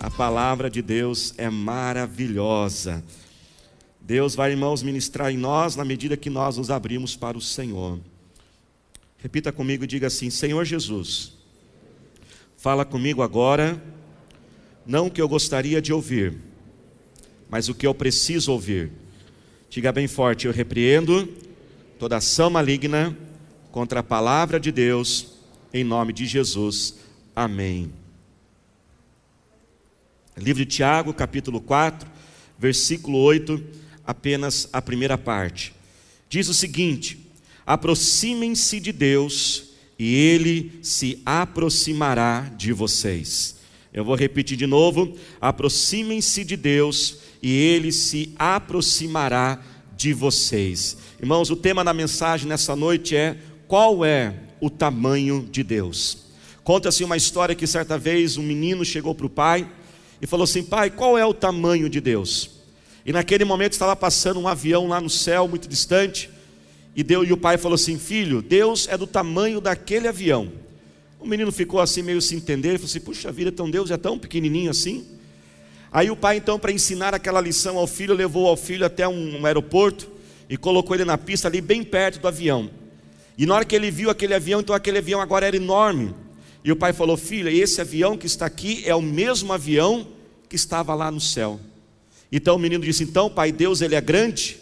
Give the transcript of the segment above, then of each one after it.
A palavra de Deus é maravilhosa. Deus vai, irmãos, ministrar em nós na medida que nós nos abrimos para o Senhor. Repita comigo e diga assim: Senhor Jesus, fala comigo agora, não o que eu gostaria de ouvir, mas o que eu preciso ouvir. Diga bem forte: eu repreendo toda ação maligna contra a palavra de Deus, em nome de Jesus. Amém. Livro de Tiago, capítulo 4, versículo 8, apenas a primeira parte. Diz o seguinte: aproximem-se de Deus e Ele se aproximará de vocês. Eu vou repetir de novo: aproximem-se de Deus e Ele se aproximará de vocês. Irmãos, o tema da mensagem nessa noite é: qual é o tamanho de Deus? Conta-se uma história que certa vez um menino chegou para o pai e falou assim: Pai, qual é o tamanho de Deus? E naquele momento estava passando um avião lá no céu, muito distante, e e o pai falou assim: Filho, Deus é do tamanho daquele avião. O menino ficou assim meio sem entender, falou assim: Puxa vida, então Deus é tão pequenininho assim? Aí o pai, então, para ensinar aquela lição ao filho, levou ao filho até um, um aeroporto e colocou ele na pista ali bem perto do avião. E na hora que ele viu aquele avião, então aquele avião agora era enorme. E o pai falou: Filha, esse avião que está aqui é o mesmo avião que estava lá no céu. Então o menino disse: Então, pai, Deus ele é grande?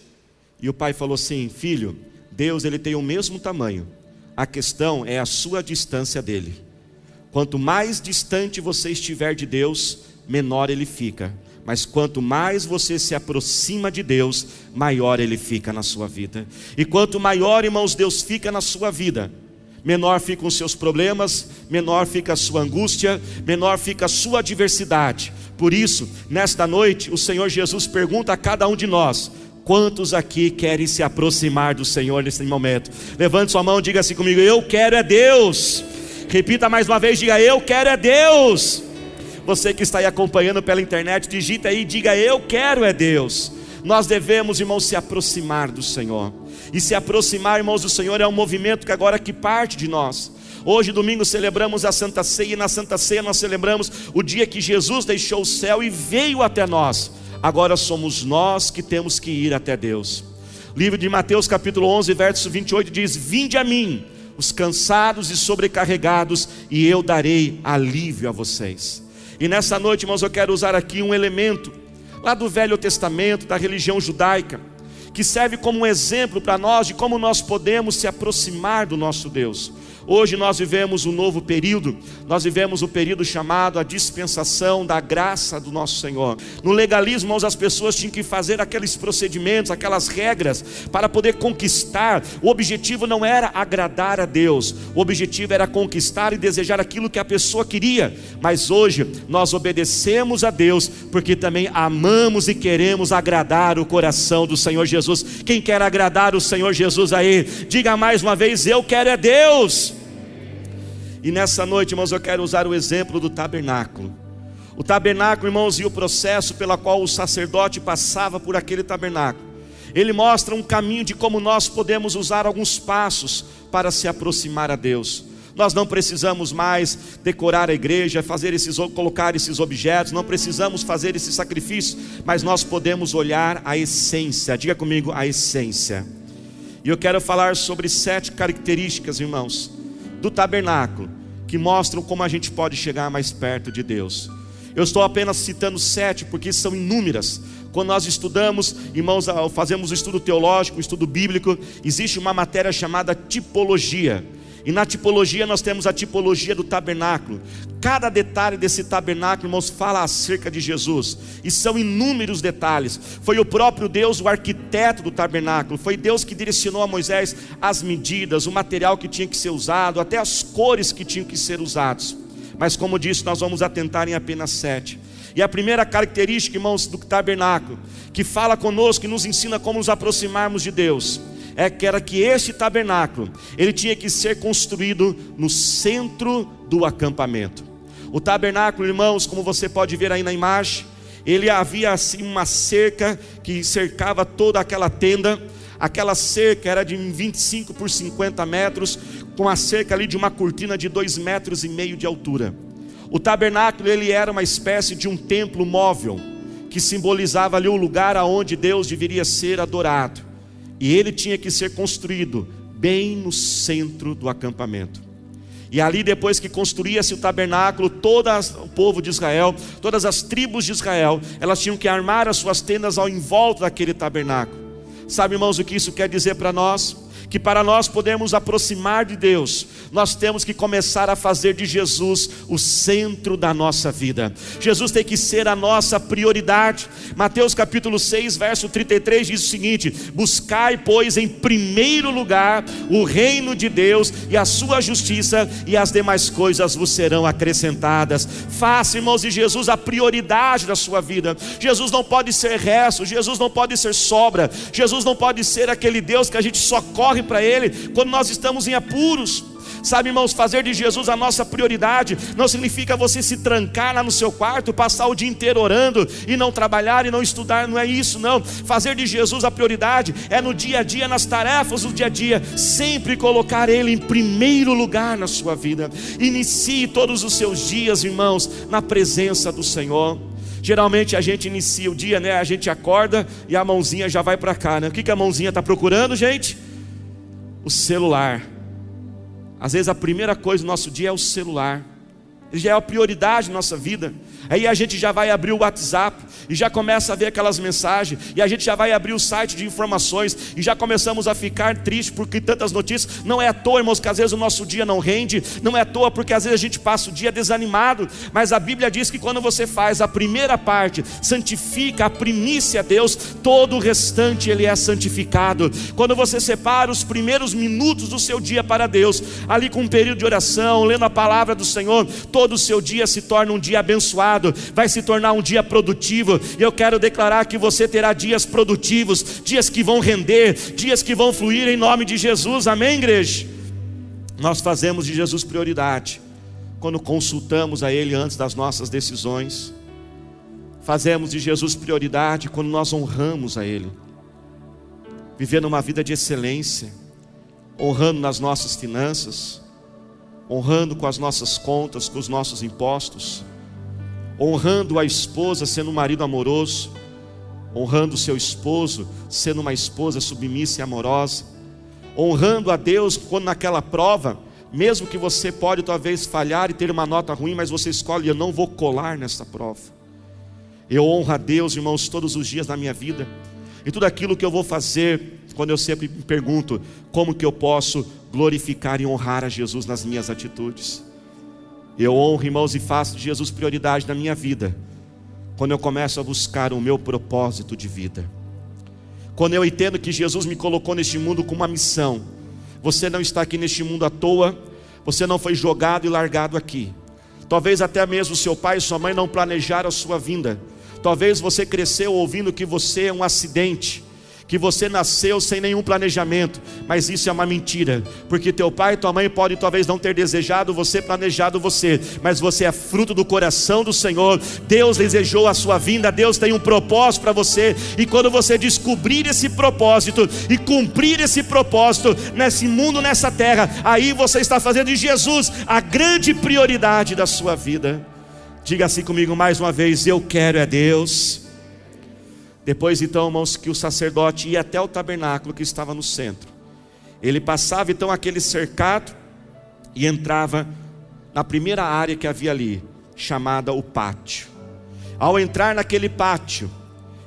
E o pai falou assim: Filho, Deus ele tem o mesmo tamanho. A questão é a sua distância dele. Quanto mais distante você estiver de Deus, menor ele fica. Mas quanto mais você se aproxima de Deus, maior ele fica na sua vida. E quanto maior, irmãos, Deus fica na sua vida, menor ficam os seus problemas, menor fica a sua angústia, menor fica a sua adversidade. Por isso, nesta noite, o Senhor Jesus pergunta a cada um de nós: quantos aqui querem se aproximar do Senhor nesse momento? Levante sua mão, diga assim comigo: eu quero é Deus. Repita mais uma vez, diga: eu quero é Deus. Você que está aí acompanhando pela internet, digita aí, diga: eu quero é Deus. Nós devemos, irmãos, se aproximar do Senhor. E se aproximar, irmãos, do Senhor é um movimento que agora que parte de nós. Hoje, domingo, celebramos a Santa Ceia, e na Santa Ceia nós celebramos o dia que Jesus deixou o céu e veio até nós. Agora somos nós que temos que ir até Deus. Livro de Mateus, capítulo 11, verso 28 diz: Vinde a mim, os cansados e sobrecarregados, e eu darei alívio a vocês. E nessa noite, irmãos, eu quero usar aqui um elemento lá do Velho Testamento, da religião judaica que serve como um exemplo para nós de como nós podemos se aproximar do nosso Deus. Hoje nós vivemos um novo período, nós vivemos o período chamado a dispensação da graça do nosso Senhor. No legalismo, as pessoas tinham que fazer aqueles procedimentos, aquelas regras para poder conquistar. O objetivo não era agradar a Deus, o objetivo era conquistar e desejar aquilo que a pessoa queria. Mas hoje nós obedecemos a Deus porque também amamos e queremos agradar o coração do Senhor Jesus. Quem quer agradar o Senhor Jesus aí, diga mais uma vez: Eu quero é Deus. E nessa noite, irmãos, eu quero usar o exemplo do tabernáculo. O tabernáculo, irmãos, e o processo pela qual o sacerdote passava por aquele tabernáculo. Ele mostra um caminho de como nós podemos usar alguns passos para se aproximar a Deus. Nós não precisamos mais decorar a igreja, fazer esses, colocar esses objetos, não precisamos fazer esse sacrifício, mas nós podemos olhar a essência. Diga comigo a essência. E eu quero falar sobre sete características, irmãos, do tabernáculo que mostram como a gente pode chegar mais perto de Deus. Eu estou apenas citando sete, porque são inúmeras. Quando nós estudamos, irmãos, fazemos o estudo teológico, o estudo bíblico, existe uma matéria chamada tipologia. E na tipologia nós temos a tipologia do tabernáculo. Cada detalhe desse tabernáculo, irmãos, fala acerca de Jesus. E são inúmeros detalhes. Foi o próprio Deus o arquiteto do tabernáculo. Foi Deus que direcionou a Moisés as medidas, o material que tinha que ser usado, até as cores que tinham que ser usados. Mas como disse, nós vamos atentar em apenas sete. E a primeira característica, irmãos, do tabernáculo, que fala conosco e nos ensina como nos aproximarmos de Deus, é que era que este tabernáculo, ele tinha que ser construído no centro do acampamento. O tabernáculo, irmãos, como você pode ver aí na imagem, ele havia assim uma cerca que cercava toda aquela tenda. Aquela cerca era de 25 por 50 metros, com a cerca ali de uma cortina de 2 metros e meio de altura. O tabernáculo ele era uma espécie de um templo móvel que simbolizava ali o lugar aonde Deus deveria ser adorado. E ele tinha que ser construído bem no centro do acampamento. E ali, depois que construía-se o tabernáculo, todo o povo de Israel, todas as tribos de Israel, elas tinham que armar as suas tendas ao em volta daquele tabernáculo. Sabe, irmãos, o que isso quer dizer para nós? Que para nós podermos aproximar de Deus, nós temos que começar a fazer de Jesus o centro da nossa vida. Jesus tem que ser a nossa prioridade. Mateus capítulo 6, verso 33 diz o seguinte: Buscai, pois, em primeiro lugar o reino de Deus e a sua justiça, e as demais coisas vos serão acrescentadas. Faça, irmãos, de Jesus a prioridade da sua vida. Jesus não pode ser resto, Jesus não pode ser sobra, Jesus não pode ser aquele Deus que a gente só corre corre para Ele quando nós estamos em apuros. Sabe, irmãos, fazer de Jesus a nossa prioridade não significa você se trancar lá no seu quarto, passar o dia inteiro orando e não trabalhar e não estudar, não é isso, não. Fazer de Jesus a prioridade é no dia a dia, nas tarefas do dia a dia, sempre colocar Ele em primeiro lugar na sua vida. Inicie todos os seus dias, irmãos, na presença do Senhor. Geralmente a gente inicia o dia, né? A gente acorda e a mãozinha já vai para cá, né? O que, que a mãozinha está procurando, gente? O celular. Às vezes a primeira coisa do nosso dia é o celular. Ele já é a prioridade na nossa vida. Aí a gente já vai abrir o WhatsApp e já começa a ver aquelas mensagens, e a gente já vai abrir o site de informações e já começamos a ficar triste porque tantas notícias. Não é à toa, irmãos, que às vezes o nosso dia não rende, não é à toa porque às vezes a gente passa o dia desanimado, mas a Bíblia diz que quando você faz a primeira parte, santifica a primícia a Deus, todo o restante ele é santificado. Quando você separa os primeiros minutos do seu dia para Deus, ali com um período de oração, lendo a palavra do Senhor, todo o seu dia se torna um dia abençoado, vai se tornar um dia produtivo. E eu quero declarar que você terá dias produtivos, dias que vão render, dias que vão fluir em nome de Jesus. Amém, igreja? Nós fazemos de Jesus prioridade quando consultamos a Ele antes das nossas decisões. Fazemos de Jesus prioridade quando nós honramos a Ele, vivendo uma vida de excelência, honrando nas nossas finanças honrando com as nossas contas, com os nossos impostos, honrando a esposa sendo um marido amoroso, honrando o seu esposo sendo uma esposa submissa e amorosa, honrando a Deus quando naquela prova, mesmo que você pode talvez falhar e ter uma nota ruim, mas você escolhe, eu não vou colar nessa prova. Eu honro a Deus, irmãos, todos os dias na minha vida. E tudo aquilo que eu vou fazer, quando eu sempre me pergunto, como que eu posso glorificar e honrar a Jesus nas minhas atitudes. Eu honro, irmãos, e faço de Jesus prioridade na minha vida, quando eu começo a buscar o meu propósito de vida. Quando eu entendo que Jesus me colocou neste mundo com uma missão. Você não está aqui neste mundo à toa, você não foi jogado e largado aqui. Talvez até mesmo seu pai e sua mãe não planejaram a sua vinda. Talvez você cresceu ouvindo que você é um acidente que você nasceu sem nenhum planejamento, mas isso é uma mentira, porque teu pai e tua mãe podem talvez não ter desejado você, planejado você, mas você é fruto do coração do Senhor. Deus desejou a sua vinda, Deus tem um propósito para você, e quando você descobrir esse propósito e cumprir esse propósito nesse mundo, nessa terra, aí você está fazendo de Jesus a grande prioridade da sua vida. Diga assim comigo mais uma vez: eu quero é Deus depois, então, irmãos, que o sacerdote ia até o tabernáculo que estava no centro. Ele passava então aquele cercado e entrava na primeira área que havia ali, chamada o pátio. Ao entrar naquele pátio,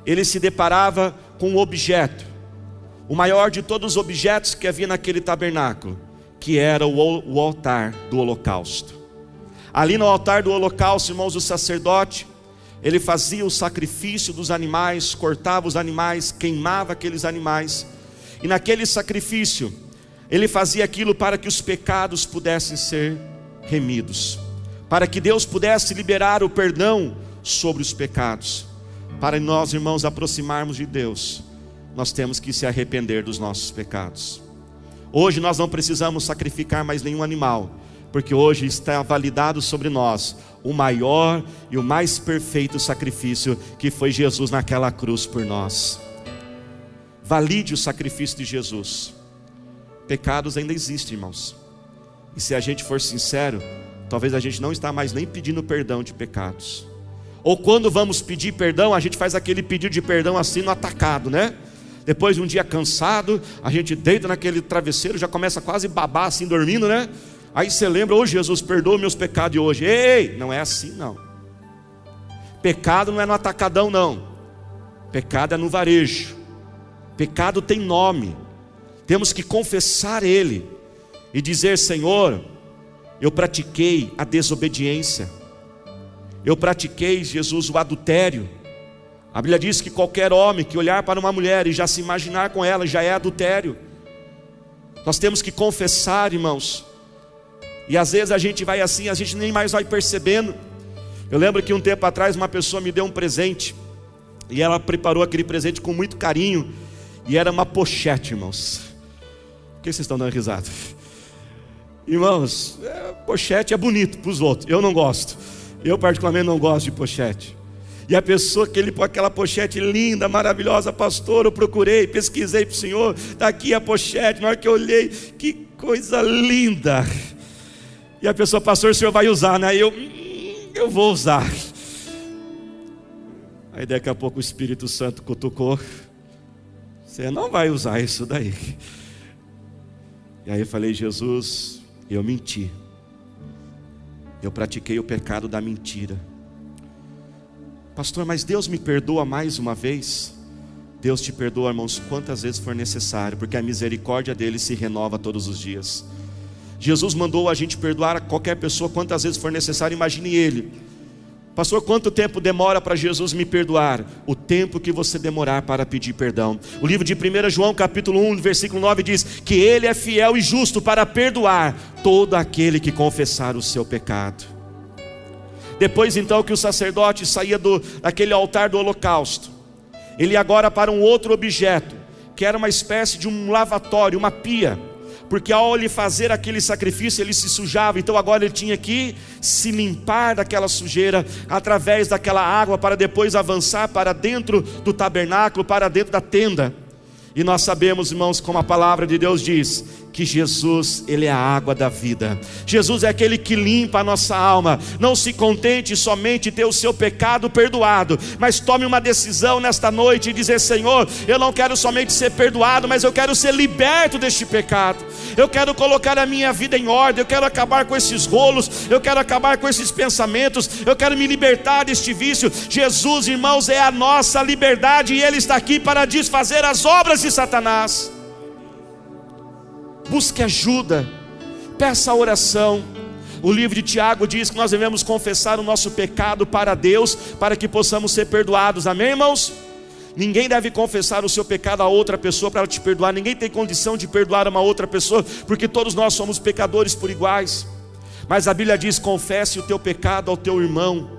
ele se deparava com um objeto, o maior de todos os objetos que havia naquele tabernáculo, que era o, altar do holocausto. Ali no altar do holocausto, irmãos, o sacerdote ele fazia o sacrifício dos animais, cortava os animais, queimava aqueles animais, e naquele sacrifício, ele fazia aquilo para que os pecados pudessem ser remidos, para que Deus pudesse liberar o perdão sobre os pecados. Para nós, irmãos, aproximarmos de Deus, nós temos que se arrepender dos nossos pecados. Hoje nós não precisamos sacrificar mais nenhum animal, porque hoje está validado sobre nós o maior e o mais perfeito sacrifício que foi Jesus naquela cruz por nós. Valide o sacrifício de Jesus. Pecados ainda existem, irmãos. E se a gente for sincero, talvez a gente não está mais nem pedindo perdão de pecados. Ou quando vamos pedir perdão, a gente faz aquele pedido de perdão assim no atacado, né? Depois de um dia cansado, a gente deita naquele travesseiro, já começa quase babar assim dormindo, né? Aí você lembra, ô oh, Jesus, perdoa meus pecados de hoje. Ei, não é assim não. Pecado não é no atacadão, não. Pecado é no varejo. Pecado tem nome. Temos que confessar ele e dizer: Senhor, eu pratiquei a desobediência. Eu pratiquei, Jesus, o adultério. A Bíblia diz que qualquer homem que olhar para uma mulher e já se imaginar com ela já é adultério. Nós temos que confessar, irmãos. E às vezes a gente vai assim, a gente nem mais vai percebendo. Eu lembro que um tempo atrás uma pessoa me deu um presente. E ela preparou aquele presente com muito carinho. E era uma pochete, irmãos. Por que vocês estão dando risada? Irmãos, é, pochete é bonito para os outros. Eu não gosto. Eu, particularmente, não gosto de pochete. E a pessoa que ele põe aquela pochete linda, maravilhosa, pastor, eu procurei, pesquisei para o Senhor, está aqui a pochete. Na hora que eu olhei, que coisa linda. E a pessoa, pastor, o senhor vai usar, né? Eu, eu vou usar. Aí daqui a pouco o Espírito Santo cutucou. Você não vai usar isso daí. E aí eu falei, Jesus, eu menti. Eu pratiquei o pecado da mentira. Pastor, mas Deus me perdoa mais uma vez? Deus te perdoa, irmãos, quantas vezes for necessário, porque a misericórdia dele se renova todos os dias. Jesus mandou a gente perdoar a qualquer pessoa quantas vezes for necessário, imagine ele. Pastor, quanto tempo demora para Jesus me perdoar? O tempo que você demorar para pedir perdão. O livro de 1 João, capítulo 1, versículo 9 diz que ele é fiel e justo para perdoar todo aquele que confessar o seu pecado. Depois então que o sacerdote saía do, daquele altar do holocausto, ele agora para um outro objeto, que era uma espécie de um lavatório, uma pia porque ao ele fazer aquele sacrifício ele se sujava, então agora ele tinha que se limpar daquela sujeira através daquela água para depois avançar para dentro do tabernáculo, para dentro da tenda. E nós sabemos, irmãos, como a palavra de Deus diz, que Jesus, Ele é a água da vida. Jesus é aquele que limpa a nossa alma. Não se contente somente ter o seu pecado perdoado, mas tome uma decisão nesta noite e dizer: Senhor, eu não quero somente ser perdoado, mas eu quero ser liberto deste pecado. Eu quero colocar a minha vida em ordem, eu quero acabar com esses rolos, eu quero acabar com esses pensamentos, eu quero me libertar deste vício. Jesus, irmãos, é a nossa liberdade e Ele está aqui para desfazer as obras de Satanás busque ajuda, peça oração. O livro de Tiago diz que nós devemos confessar o nosso pecado para Deus, para que possamos ser perdoados, amém, irmãos? Ninguém deve confessar o seu pecado a outra pessoa para te perdoar, ninguém tem condição de perdoar uma outra pessoa, porque todos nós somos pecadores por iguais. Mas a Bíblia diz: confesse o teu pecado ao teu irmão,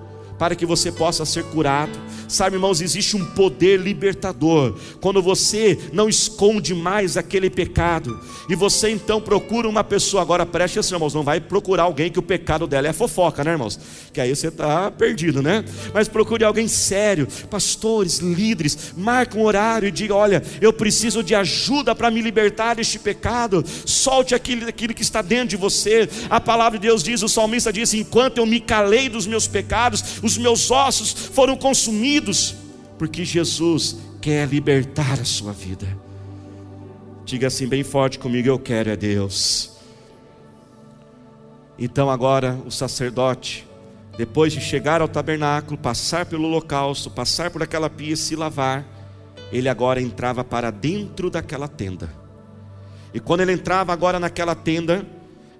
para que você possa ser curado. Sabe, irmãos, existe um poder libertador quando você não esconde mais aquele pecado e você então procura uma pessoa. Agora preste atenção, irmãos, não vai procurar alguém que o pecado dela é fofoca, né, irmãos? Que aí você está perdido, né? Mas procure alguém sério, pastores, líderes, marque um horário e diga: Olha, eu preciso de ajuda para me libertar deste pecado. Solte aquilo, aquilo que está dentro de você. A palavra de Deus diz: o salmista diz: Enquanto eu me calei dos meus pecados, os meus ossos foram consumidos porque Jesus quer libertar a sua vida. Diga assim bem forte comigo: Eu quero é Deus. Então agora o sacerdote, depois de chegar ao tabernáculo, passar pelo holocausto, passar por aquela pia e se lavar, ele agora entrava para dentro daquela tenda. E quando ele entrava agora naquela tenda,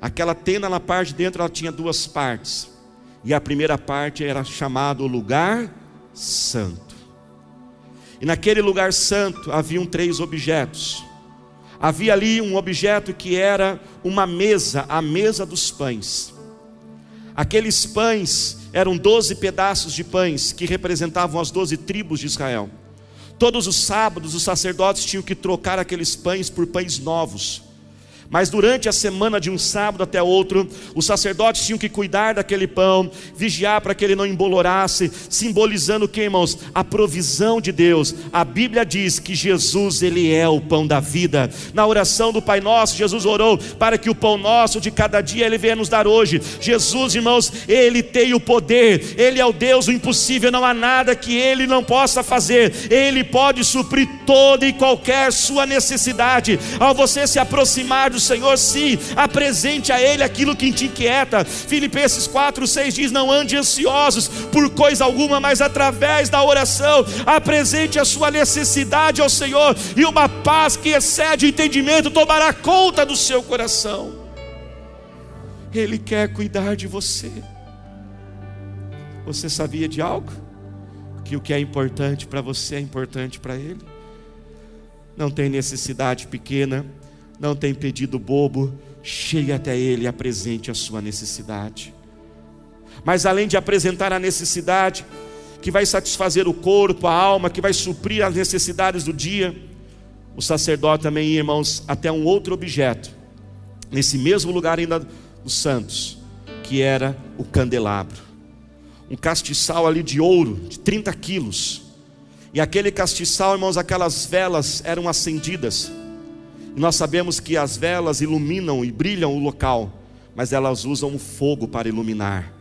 aquela tenda na parte de dentro ela tinha duas partes. E a primeira parte era chamado lugar santo. E naquele lugar santo haviam três objetos. Havia ali um objeto que era uma mesa, a mesa dos pães. Aqueles pães eram doze pedaços de pães que representavam as doze tribos de Israel. Todos os sábados os sacerdotes tinham que trocar aqueles pães por pães novos Mas durante a semana, de um sábado até outro, os sacerdotes tinham que cuidar daquele pão, vigiar para que ele não embolorasse, simbolizando o que, irmãos? A provisão de Deus. A Bíblia diz que Jesus, Ele é o pão da vida. Na oração do Pai Nosso, Jesus orou para que o pão nosso de cada dia Ele venha nos dar hoje. Jesus, irmãos, Ele tem o poder, Ele é o Deus do impossível, não há nada que Ele não possa fazer, Ele pode suprir toda e qualquer sua necessidade. Ao você se aproximar do Senhor, sim, apresente a Ele aquilo que te inquieta. Filipenses 4, 6 diz: Não ande ansiosos por coisa alguma, mas através da oração, apresente a sua necessidade ao Senhor, e uma paz que excede o entendimento tomará conta do seu coração. Ele quer cuidar de você. Você sabia de algo? Que o que é importante para você é importante para Ele? Não tem necessidade pequena não tem pedido bobo, chegue até Ele e apresente a sua necessidade. Mas além de apresentar a necessidade, que vai satisfazer o corpo, a alma, que vai suprir as necessidades do dia, o sacerdote também irmãos, até um outro objeto, nesse mesmo lugar ainda dos santos, que era o candelabro. Um castiçal ali de ouro, de 30 quilos. E aquele castiçal, irmãos, aquelas velas eram acendidas nós sabemos que as velas iluminam e brilham o local, mas elas usam o fogo para iluminar.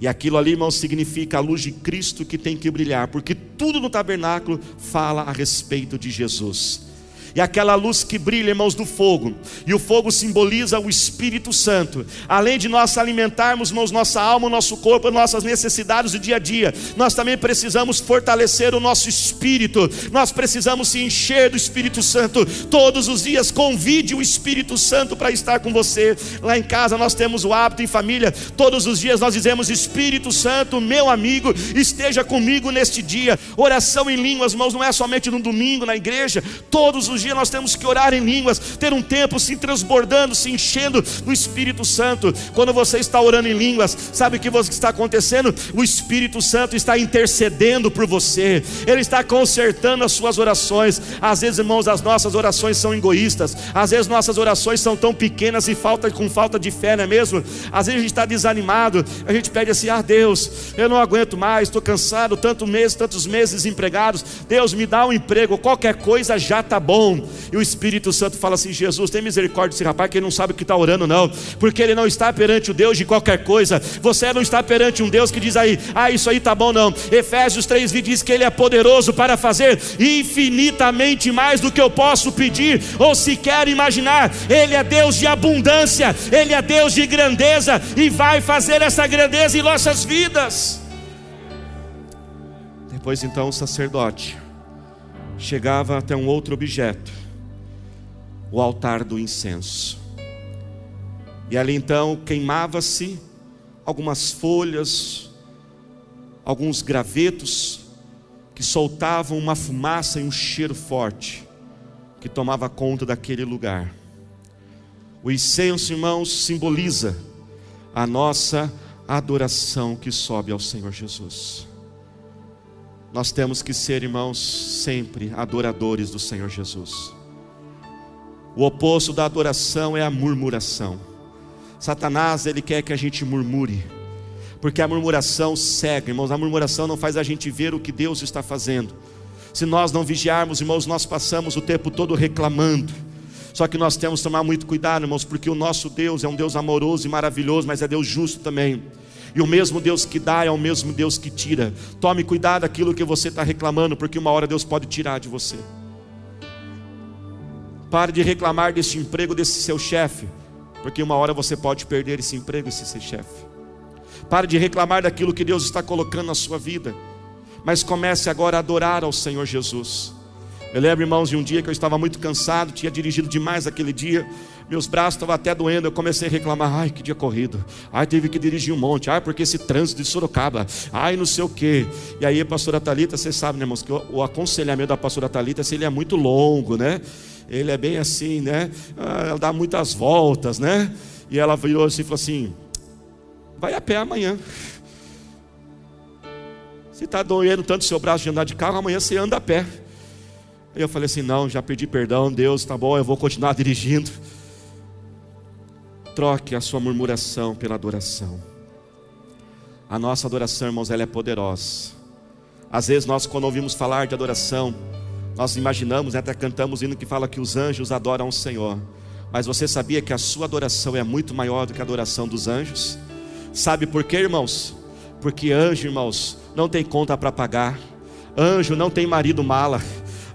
E aquilo ali, irmãos, significa a luz de Cristo que tem que brilhar, porque tudo no tabernáculo fala a respeito de Jesus e aquela luz que brilha, irmãos, do fogo, e o fogo simboliza o Espírito Santo. Além de nós alimentarmos, irmãos, nossa alma, nosso corpo, nossas necessidades do dia a dia, nós também precisamos fortalecer o nosso espírito, nós precisamos se encher do Espírito Santo todos os dias. Convide o Espírito Santo para estar com você. Lá em casa nós temos o hábito em família, todos os dias nós dizemos: Espírito Santo, meu amigo, esteja comigo neste dia. Oração em línguas, irmãos, não é somente no domingo na igreja, todos os dia nós temos que orar em línguas, ter um tempo se transbordando, se enchendo do Espírito Santo. Quando você está orando em línguas, sabe o que está acontecendo? O Espírito Santo está intercedendo por você, ele está consertando as suas orações. Às vezes, irmãos, as nossas orações são egoístas, às vezes nossas orações são tão pequenas e falta, com falta de fé, não é mesmo? Às vezes a gente está desanimado, a gente pede assim: ah, Deus, eu não aguento mais, estou cansado, tantos meses, tantos meses desempregados. Deus, me dá um emprego, qualquer coisa já está bom. E o Espírito Santo fala assim: Jesus, tem misericórdia desse rapaz que ele não sabe o que está orando, não, porque ele não está perante o Deus de qualquer coisa. Você não está perante um Deus que diz aí, ah, isso aí está bom, não. Efésios 3 diz que ele é poderoso para fazer infinitamente mais do que eu posso pedir ou sequer imaginar. Ele é Deus de abundância, ele é Deus de grandeza e vai fazer essa grandeza em nossas vidas. Depois então o sacerdote chegava até um outro objeto, o altar do incenso. E ali então queimava-se algumas folhas, alguns gravetos que soltavam uma fumaça e um cheiro forte que tomava conta daquele lugar. O incenso, irmãos, simboliza a nossa adoração que sobe ao Senhor Jesus. Nós temos que ser, irmãos, sempre adoradores do Senhor Jesus. O oposto da adoração é a murmuração. Satanás, ele quer que a gente murmure, porque a murmuração cega, irmãos. A murmuração não faz a gente ver o que Deus está fazendo. Se nós não vigiarmos, irmãos, nós passamos o tempo todo reclamando. Só que nós temos que tomar muito cuidado, irmãos, porque o nosso Deus é um Deus amoroso e maravilhoso, mas é Deus justo também. E o mesmo Deus que dá é o mesmo Deus que tira. Tome cuidado daquilo que você está reclamando, porque uma hora Deus pode tirar de você. Pare de reclamar desse emprego desse seu chefe, porque uma hora você pode perder esse emprego, esse seu chefe. Pare de reclamar daquilo que Deus está colocando na sua vida, mas comece agora a adorar ao Senhor Jesus. Eu lembro, irmãos, de um dia que eu estava muito cansado, tinha dirigido demais aquele dia, meus braços estavam até doendo, eu comecei a reclamar, ai que dia corrido, ai teve que dirigir um monte, ai porque esse trânsito de Sorocaba, ai não sei o que. E aí a pastora Talita, vocês sabem, né, irmãos, que o, o aconselhamento da pastora Talita, se ele é muito longo, né? Ele é bem assim, né? Ah, ela dá muitas voltas, né? E ela virou assim e falou assim: vai a pé amanhã. Se está doendo tanto o seu braço de andar de carro, amanhã você anda a pé. Aí eu falei assim: não, já pedi perdão, Deus, tá bom, eu vou continuar dirigindo. Troque a sua murmuração pela adoração. A nossa adoração, irmãos, ela é poderosa. Às vezes nós, quando ouvimos falar de adoração, nós imaginamos, até cantamos hino que fala que os anjos adoram o Senhor. Mas você sabia que a sua adoração é muito maior do que a adoração dos anjos? Sabe por quê, irmãos? Porque anjo, irmãos, não tem conta para pagar. Anjo não tem marido mala.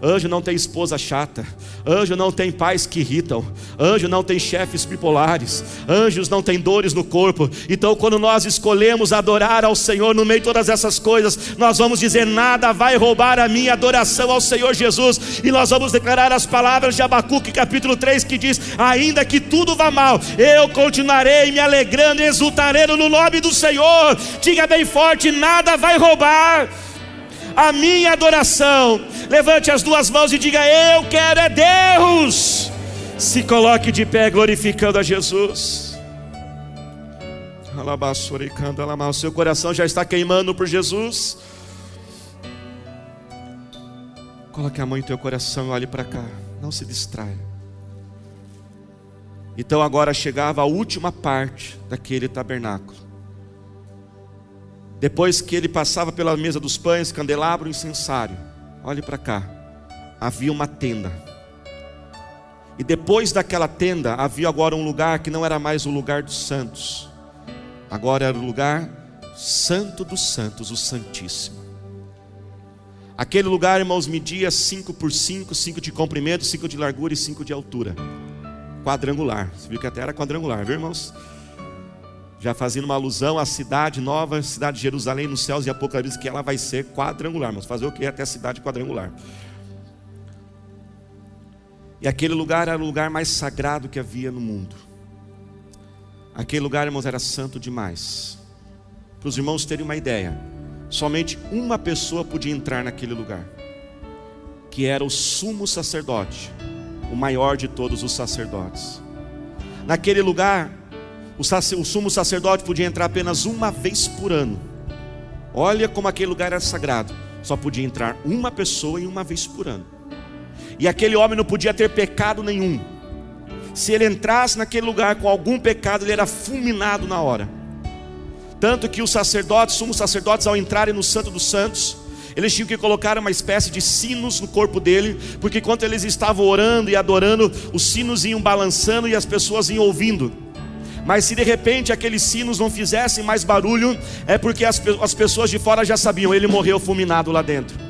Anjo não tem esposa chata. Anjo não tem pais que irritam. Anjo não tem chefes bipolares. Anjos não tem dores no corpo. Então, quando nós escolhemos adorar ao Senhor no meio de todas essas coisas, nós vamos dizer: nada vai roubar a minha adoração ao Senhor Jesus. E nós vamos declarar as palavras de Abacuque, capítulo 3, que diz: Ainda que tudo vá mal, eu continuarei me alegrando e exultarei no nome do Senhor. Diga bem forte: nada vai roubar a minha adoração. Levante as duas mãos e diga: Eu quero é Deus. Se coloque de pé glorificando a Jesus. O seu coração já está queimando por Jesus. Coloque a mão em teu coração e olhe para cá. Não se distraia. Então agora chegava a última parte daquele tabernáculo. Depois que ele passava pela mesa dos pães, candelabro e incensário, olhe para cá, havia uma tenda. E depois daquela tenda havia agora um lugar que não era mais o lugar dos santos, agora era o lugar santo dos santos, o Santíssimo. Aquele lugar, irmãos, media 5 por 5, 5 de comprimento, 5 de largura e 5 de altura. Quadrangular. Você viu que até era quadrangular, viu, irmãos? já fazendo uma alusão à cidade nova, cidade de Jerusalém nos céus e Apocalipse, que ela vai ser quadrangular. Mas fazer o que até a cidade quadrangular? E aquele lugar era o lugar mais sagrado que havia no mundo. Aquele lugar, irmãos, era santo demais. Para os irmãos terem uma ideia, somente uma pessoa podia entrar naquele lugar, que era o sumo sacerdote, o maior de todos os sacerdotes. Naquele lugar, o, sacer, o sumo sacerdote podia entrar apenas uma vez por ano. Olha como aquele lugar era sagrado. Só podia entrar uma pessoa em uma vez por ano. E aquele homem não podia ter pecado nenhum. Se ele entrasse naquele lugar com algum pecado, ele era fulminado na hora. Tanto que os sacerdotes, sumos sacerdotes, ao entrarem no Santo dos Santos, eles tinham que colocar uma espécie de sinos no corpo dele, porque enquanto eles estavam orando e adorando, os sinos iam balançando e as pessoas iam ouvindo. Mas se de repente aqueles sinos não fizessem mais barulho, é porque as, as pessoas de fora já sabiam, ele morreu fulminado lá dentro.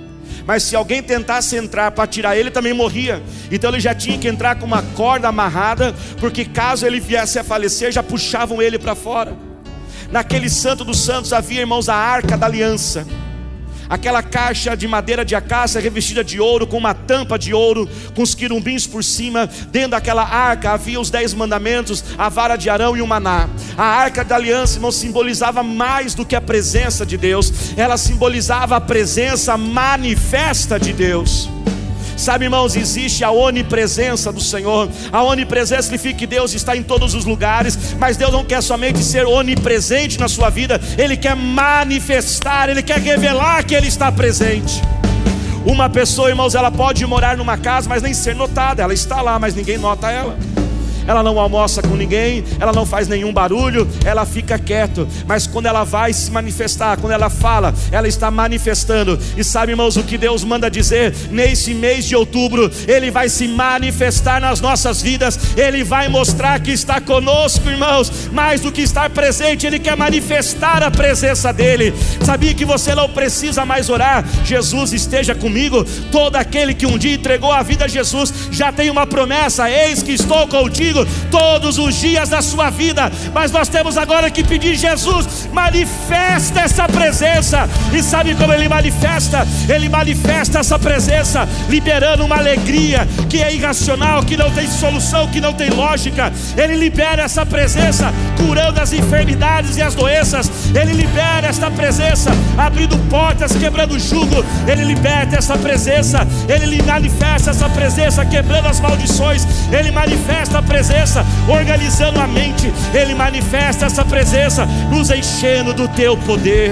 Mas se alguém tentasse entrar para tirar ele, também morria. Então ele já tinha que entrar com uma corda amarrada, porque caso ele viesse a falecer, já puxavam ele para fora. Naquele santo dos santos havia, irmãos, a arca da aliança aquela caixa de madeira de acácia revestida de ouro, com uma tampa de ouro, com os quirumbins por cima. Dentro daquela arca havia os dez mandamentos, a vara de Arão e o maná. A arca da aliança, irmão, simbolizava mais do que a presença de Deus, ela simbolizava a presença manifesta de Deus. Sabe, irmãos, existe a onipresença do Senhor. A onipresença significa que Deus está em todos os lugares, mas Deus não quer somente ser onipresente na sua vida, Ele quer manifestar, Ele quer revelar que Ele está presente. Uma pessoa, irmãos, ela pode morar numa casa, mas nem ser notada, ela está lá, mas ninguém nota ela ela não almoça com ninguém, ela não faz nenhum barulho, ela fica quieto. Mas quando ela vai se manifestar, quando ela fala, ela está manifestando. E sabe, irmãos, o que Deus manda dizer? Nesse mês de outubro, Ele vai se manifestar nas nossas vidas, Ele vai mostrar que está conosco, irmãos. Mais do que estar presente, Ele quer manifestar a presença dEle. Sabia que você não precisa mais orar? Jesus esteja comigo. Todo aquele que um dia entregou a vida a Jesus já tem uma promessa: Eis que estou contigo todos os dias da sua vida. Mas nós temos agora que pedir, Jesus, manifesta essa presença. E sabe como ele manifesta? Ele manifesta essa presença, liberando uma alegria que é irracional, que não tem solução, que não tem lógica. Ele libera essa presença, curando as enfermidades e as doenças. Ele libera essa presença, abrindo portas, quebrando jugo. Ele liberta essa presença, ele manifesta essa presença, quebrando as maldições. Ele manifesta a presença presença, organizando a mente, Ele manifesta essa presença, nos enchendo do teu poder.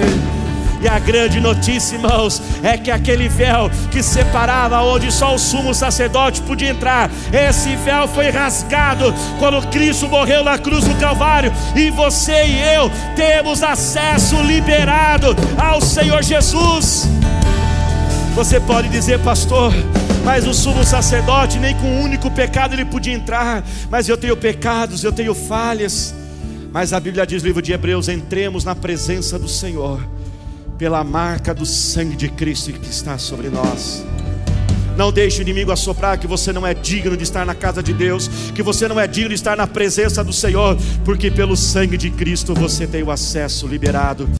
E a grande notícia, irmãos, é que aquele véu que separava onde só o sumo sacerdote podia entrar, esse véu foi rasgado quando Cristo morreu na cruz do Calvário, e você e eu temos acesso liberado ao Senhor Jesus. Você pode dizer, pastor, mas o sumo sacerdote nem com um único pecado ele podia entrar, mas eu tenho pecados, eu tenho falhas. Mas a Bíblia diz livro de Hebreus: entremos na presença do Senhor, pela marca do sangue de Cristo que está sobre nós. Não deixe o inimigo assoprar que você não é digno de estar na casa de Deus, que você não é digno de estar na presença do Senhor, porque pelo sangue de Cristo você tem o acesso liberado.